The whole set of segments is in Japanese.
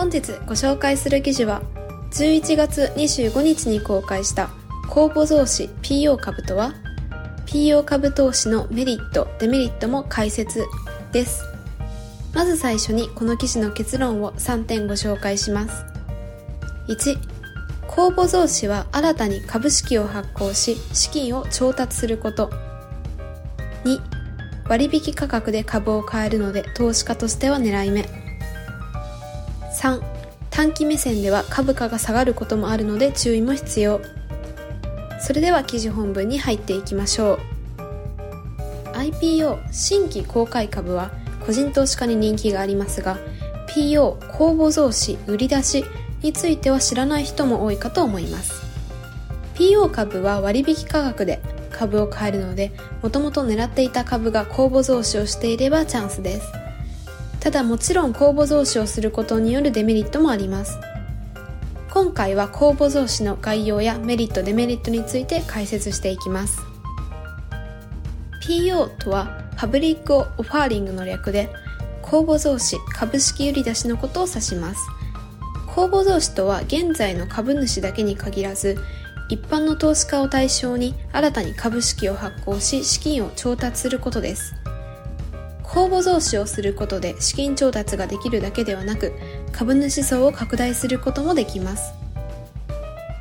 本日ご紹介する記事は11月25日に公開した公募増資 PO 株とは PO 株投資のメリット、デメリットも解説です。まず最初にこの記事の結論を3点ご紹介します。1、公募増資は新たに株式を発行し資金を調達すること。2割引価格で株を買えるので投資家としては狙い目3短期目線では株価が下がることもあるので注意も必要。それでは記事本文に入っていきましょう。IPO 新規公開株は個人投資家に人気がありますが PO 公募増資売り出しについては知らない人も多いかと思います。PO 株は割引価格で株を買えるので、もともと狙っていた株が公募増資をしていればチャンスです。ただもちろん公募増資をすることによるデメリットもあります。今回は公募増資の概要やメリットデメリットについて解説していきます。PO とはパブリックオファーリングの略で公募増資株式売り出しのことを指します。公募増資とは現在の株主だけに限らず一般の投資家を対象に新たに株式を発行し資金を調達することです。公募増資をすることで資金調達ができるだけではなく株主層を拡大することもできます。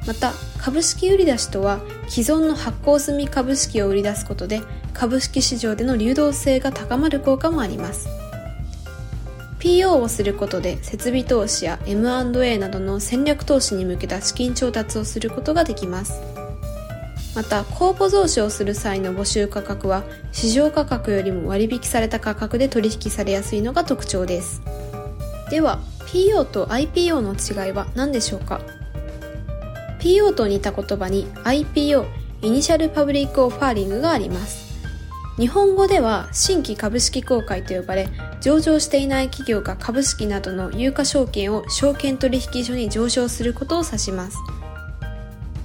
また株式売り出しとは既存の発行済み株式を売り出すことで株式市場での流動性が高まる効果もあります。PO をすることで設備投資や M&A などの戦略投資に向けた資金調達をすることができます。また、公募増資をする際の募集価格は市場価格よりも割引された価格で取引されやすいのが特徴です。では、PO と IPO の違いは何でしょうか ?PO と似た言葉に IPO、 Initial Public Offering があります。日本語では新規株式公開と呼ばれ、上場していない企業が株式などの有価証券を証券取引所に上場することを指します。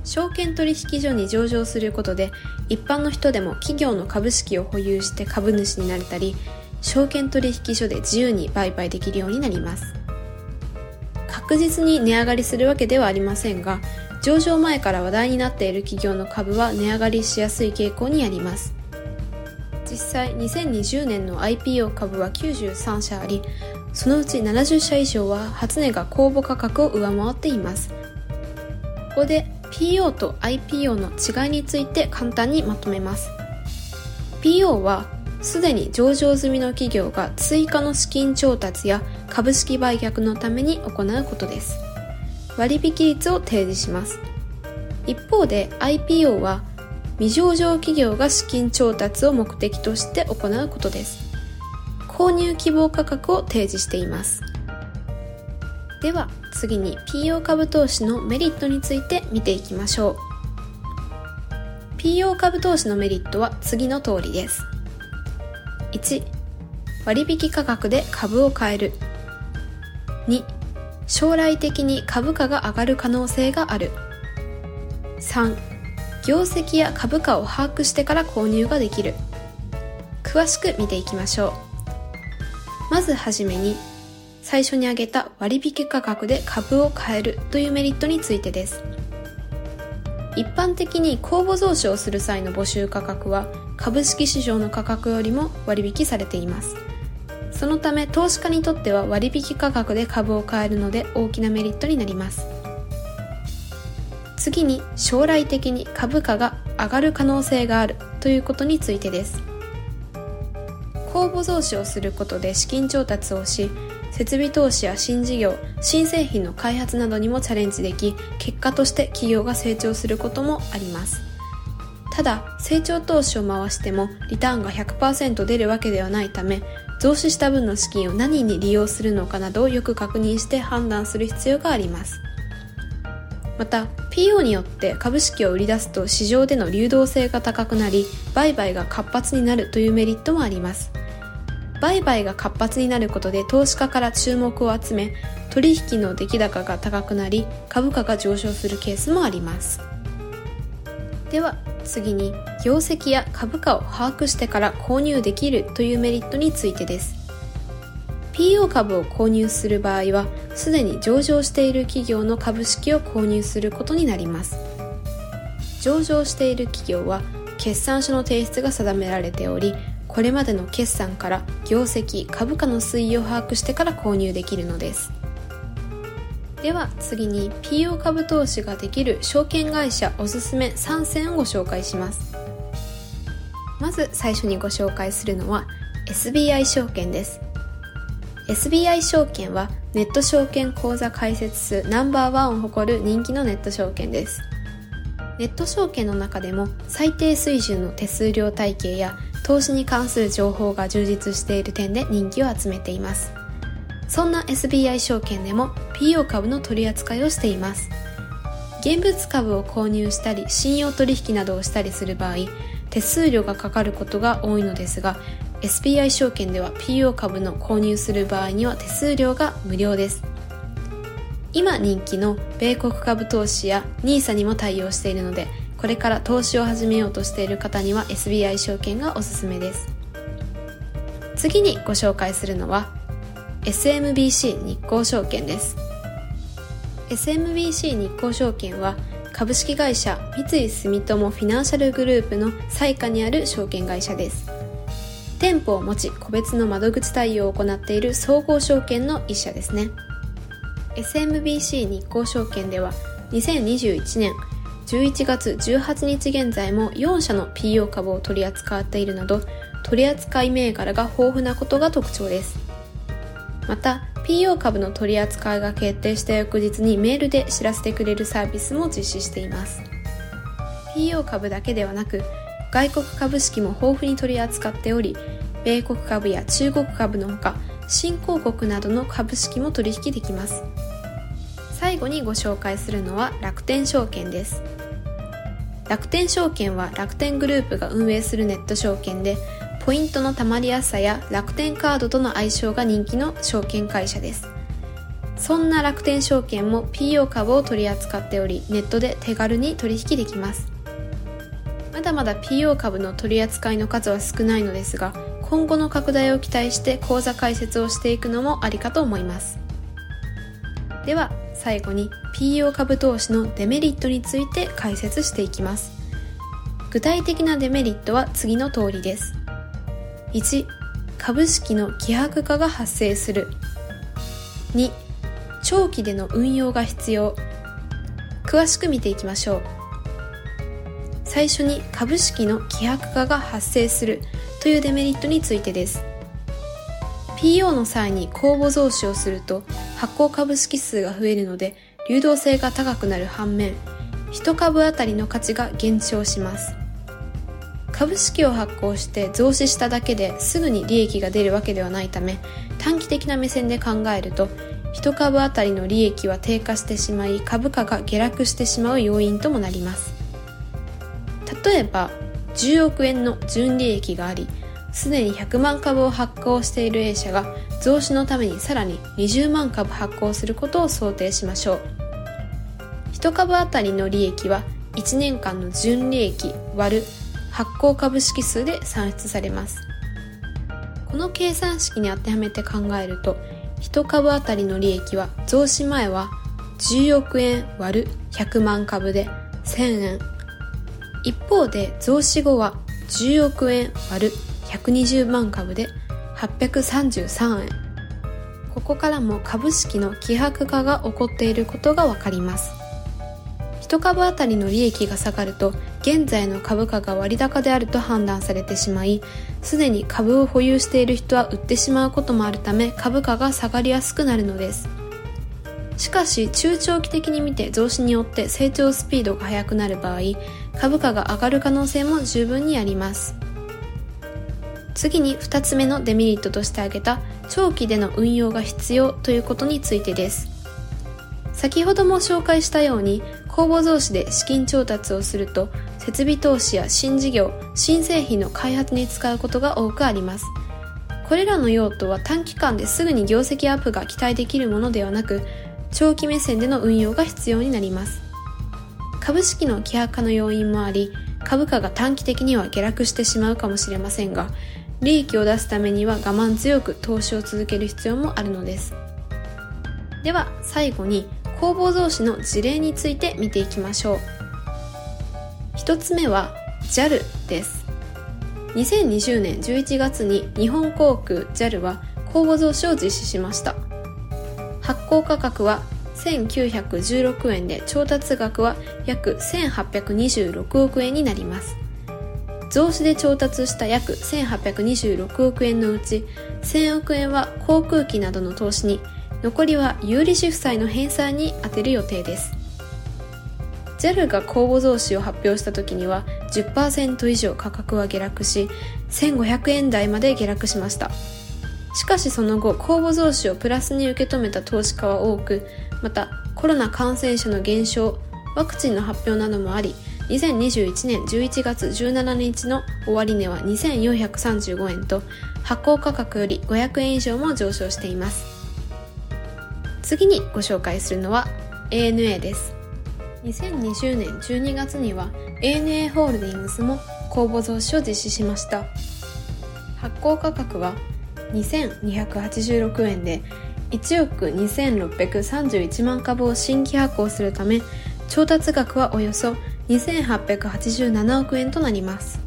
証券取引所に上場することで、一般の人でも企業の株式を保有して株主になれたり、証券取引所で自由に売買できるようになります。確実に値上がりするわけではありませんが、上場前から話題になっている企業の株は値上がりしやすい傾向にあります。実際2020年の IPO 株は93社ありそのうち70社以上は初値が公募価格を上回っていますここで PO と IPO の違いについて簡単にまとめます PO はすでに上場済みの企業が追加の資金調達や株式売却のために行うことです割引率を提示します一方で IPO は未上場企業が資金調達を目的として行うことです。購入希望価格を提示しています。では次に PO 株投資のメリットについて見ていきましょう。PO 株投資のメリットは次の通りです。1、割引価格で株を買える。2、将来的に株価が上がる可能性がある。3、業績や株価を把握してから購入ができる詳しく見ていきましょうまずはじめに最初に挙げた割引価格で株を買えるというメリットについてです。一般的に公募増資をする際の募集価格は株式市場の価格よりも割引されています。そのため投資家にとっては割引価格で株を買えるので大きなメリットになります。次に将来的に株価が上がる可能性があるということについてです。公募増資をすることで資金調達をし設備投資や新事業新製品の開発などにもチャレンジでき結果として企業が成長することもあります。ただ成長投資を回してもリターンが100%出るわけではないため増資した分の資金を何に利用するのかなどをよく確認して判断する必要があります。また PO によって株式を売り出すと市場での流動性が高くなり売買が活発になるというメリットもあります。売買が活発になることで投資家から注目を集め取引の出来高が高くなり株価が上昇するケースもあります。では次に業績や株価を把握してから購入できるというメリットについてです。PO 株を購入する場合はすでに上場している企業の株式を購入することになります。上場している企業は決算書の提出が定められておりこれまでの決算から業績株価の推移を把握してから購入できるのです。では次に PO 株投資ができる証券会社おすすめ3選をご紹介します。まず最初にご紹介するのは SBI 証券です。SBI 証券はネット証券口座開設数ナンバーワンを誇る人気のネット証券です。ネット証券の中でも最低水準の手数料体系や投資に関する情報が充実している点で人気を集めています。そんな SBI 証券でも PO 株の取り扱いをしています。現物株を購入したり信用取引などをしたりする場合手数料がかかることが多いのですが SBI 証券では PO 株の購入する場合には手数料が無料です。今人気の米国株投資や NISA にも対応しているのでこれから投資を始めようとしている方には SBI 証券がおすすめです。次にご紹介するのは SMBC 日興証券です。SMBC 日興証券は株式会社三井住友フィナンシャルグループの傘下にある証券会社です。店舗を持ち個別の窓口対応を行っている総合証券の一社ですね。SMBC 日興証券では2021年11月18日現在も4社の PO 株を取り扱っているなど取扱い銘柄が豊富なことが特徴です。また PO 株の取り扱いが決定した翌日にメールで知らせてくれるサービスも実施しています。PO 株だけではなく外国株式も豊富に取り扱っており米国株や中国株のほか新興国などの株式も取引できます。最後にご紹介するのは楽天証券です。楽天証券は楽天グループが運営するネット証券でポイントの貯まりやすさや楽天カードとの相性が人気の証券会社です。そんな楽天証券も PO 株を取り扱っておりネットで手軽に取引できます。まだまだ PO 株の取り扱いの数は少ないのですが今後の拡大を期待して口座開設をしていくのもありかと思います。では最後に PO 株投資のデメリットについて解説していきます。具体的なデメリットは次の通りです。1株式の希薄化が発生する。2長期での運用が必要。詳しく見ていきましょう。最初に株式の希薄化が発生する。というデメリットについてです。PO の際に公募増資をすると発行株式数が増えるので流動性が高くなる反面1株当たりの価値が減少します。株式を発行して増資しただけですぐに利益が出るわけではないため短期的な目線で考えると1株当たりの利益は低下してしまい株価が下落してしまう要因ともなります。例えば10億円の純利益がありすでに100万株を発行している A 社が増資のためにさらに20万株発行することを想定しましょう。1株当たりの利益は1年間の純利益割る発行株式数で算出されます。この計算式に当てはめて考えると1株当たりの利益は増資前は10億円割る100万株で1000円。一方で増資後は10億円割る120万株で833円。ここからも株式の希薄化が起こっていることがわかります。1株当たりの利益が下がると現在の株価が割高であると判断されてしまいすでに株を保有している人は売ってしまうこともあるため株価が下がりやすくなるのです。しかし中長期的に見て増資によって成長スピードが速くなる場合株価が上がる可能性も十分にあります。次に2つ目のデメリットとして挙げた長期での運用が必要ということについてです。先ほども紹介したように公募増資で資金調達をすると設備投資や新事業新製品の開発に使うことが多くあります。これらの用途は短期間ですぐに業績アップが期待できるものではなく長期目線での運用が必要になります。株式の希薄化の要因もあり株価が短期的には下落してしまうかもしれませんが利益を出すためには我慢強く投資を続ける必要もあるのです。では最後に公募増資の事例について見ていきましょう。1つ目は JAL です。2020年11月に日本航空 JAL は公募増資を実施しました。発行価格は1916円で調達額は約1826億円になります。増資で調達した約1826億円のうち1000億円は航空機などの投資に残りは有利子負債の返済に充てる予定です。JAL が公募増資を発表した時には10%以上価格は下落し1500円台まで下落しました。しかしその後公募増資をプラスに受け止めた投資家は多くまたコロナ感染者の減少ワクチンの発表などもあり2021年11月17日の終値は2435円と発行価格より500円以上も上昇しています。次にご紹介するのは ANA です。2020年12月には ANA ホールディングスも公募増資を実施しました。発行価格は2286円で1億2631万株を新規発行するため調達額はおよそ2887億円となります。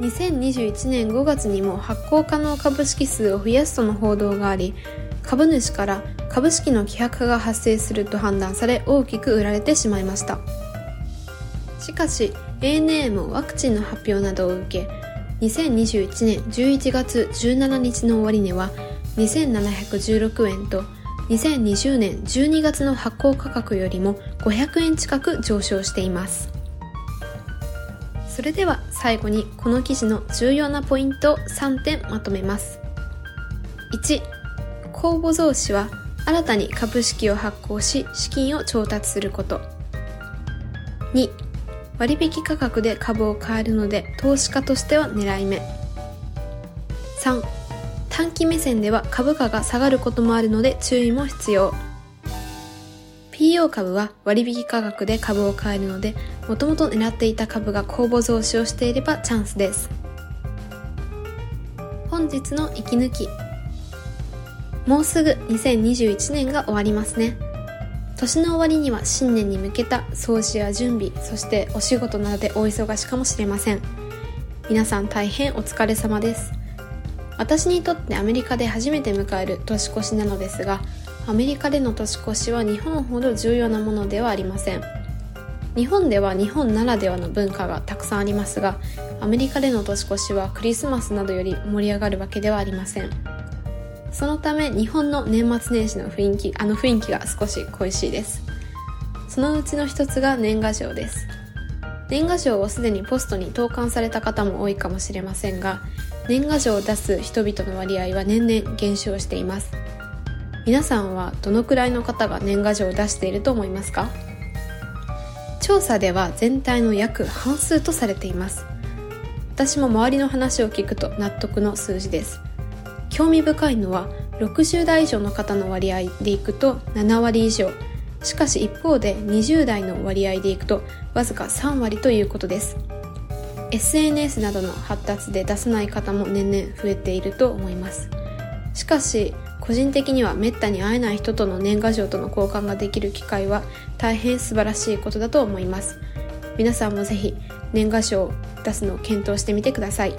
2021年5月にも発行可能株式数を増やすとの報道があり株主から株式の希薄化が発生すると判断され大きく売られてしまいました。しかし ANA もワクチンの発表などを受け2021年11月17日の終値は2716円と2020年12月の発行価格よりも500円近く上昇しています。それでは最後にこの記事の重要なポイントを3点まとめます。1公募増資は新たに株式を発行し資金を調達すること。2割引価格で株を買えるので投資家としては狙い目。3短期目線では株価が下がることもあるので注意も必要。PO 株は割引価格で株を買えるのでもともと狙っていた株が公募増資をしていればチャンスです。本日の息抜き。もうすぐ2021年が終わりますね。年の終わりには新年に向けた掃除や準備そしてお仕事などでお忙しかもしれません。皆さん大変お疲れ様です。私にとってアメリカで初めて迎える年越しなのですがアメリカでの年越しは日本ほど重要なものではありません。日本では日本ならではの文化がたくさんありますがアメリカでの年越しはクリスマスなどより盛り上がるわけではありません。そのため日本の年末年始の雰囲気あの雰囲気が少し恋しいです。そのうちの一つが年賀状です。年賀状をすでにポストに投函された方も多いかもしれませんが年賀状を出す人々の割合は年々減少しています。皆さんはどのくらいの方が年賀状を出していると思いますか？調査では全体の約半数とされています。私も周りの話を聞くと納得の数字です。興味深いのは60代以上の方の割合でいくと7割以上。しかし一方で20代の割合でいくとわずか3割ということです。SNS などの発達で出さない方も年々増えていると思います。しかし個人的にはめったに会えない人との年賀状との交換ができる機会は大変素晴らしいことだと思います。皆さんもぜひ年賀状を出すのを検討してみてください。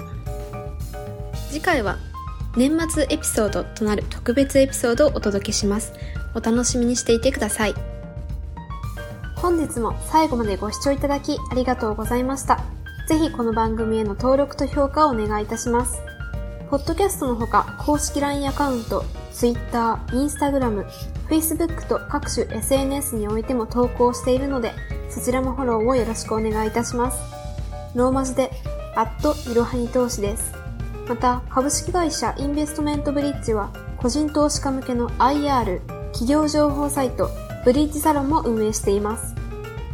次回は年末エピソードとなる特別エピソードをお届けします。お楽しみにしていてください。本日も最後までご視聴いただきありがとうございました。ぜひこの番組への登録と評価をお願いいたします。ポッドキャストのほか、公式 LINE アカウント、Twitter、Instagram、Facebook と各種 SNS においても投稿しているので、そちらもフォローをよろしくお願いいたします。ローマ字で、アットいろはに投資です。また、株式会社インベストメントブリッジは、個人投資家向けの IR、企業情報サイト、ブリッジサロンも運営しています。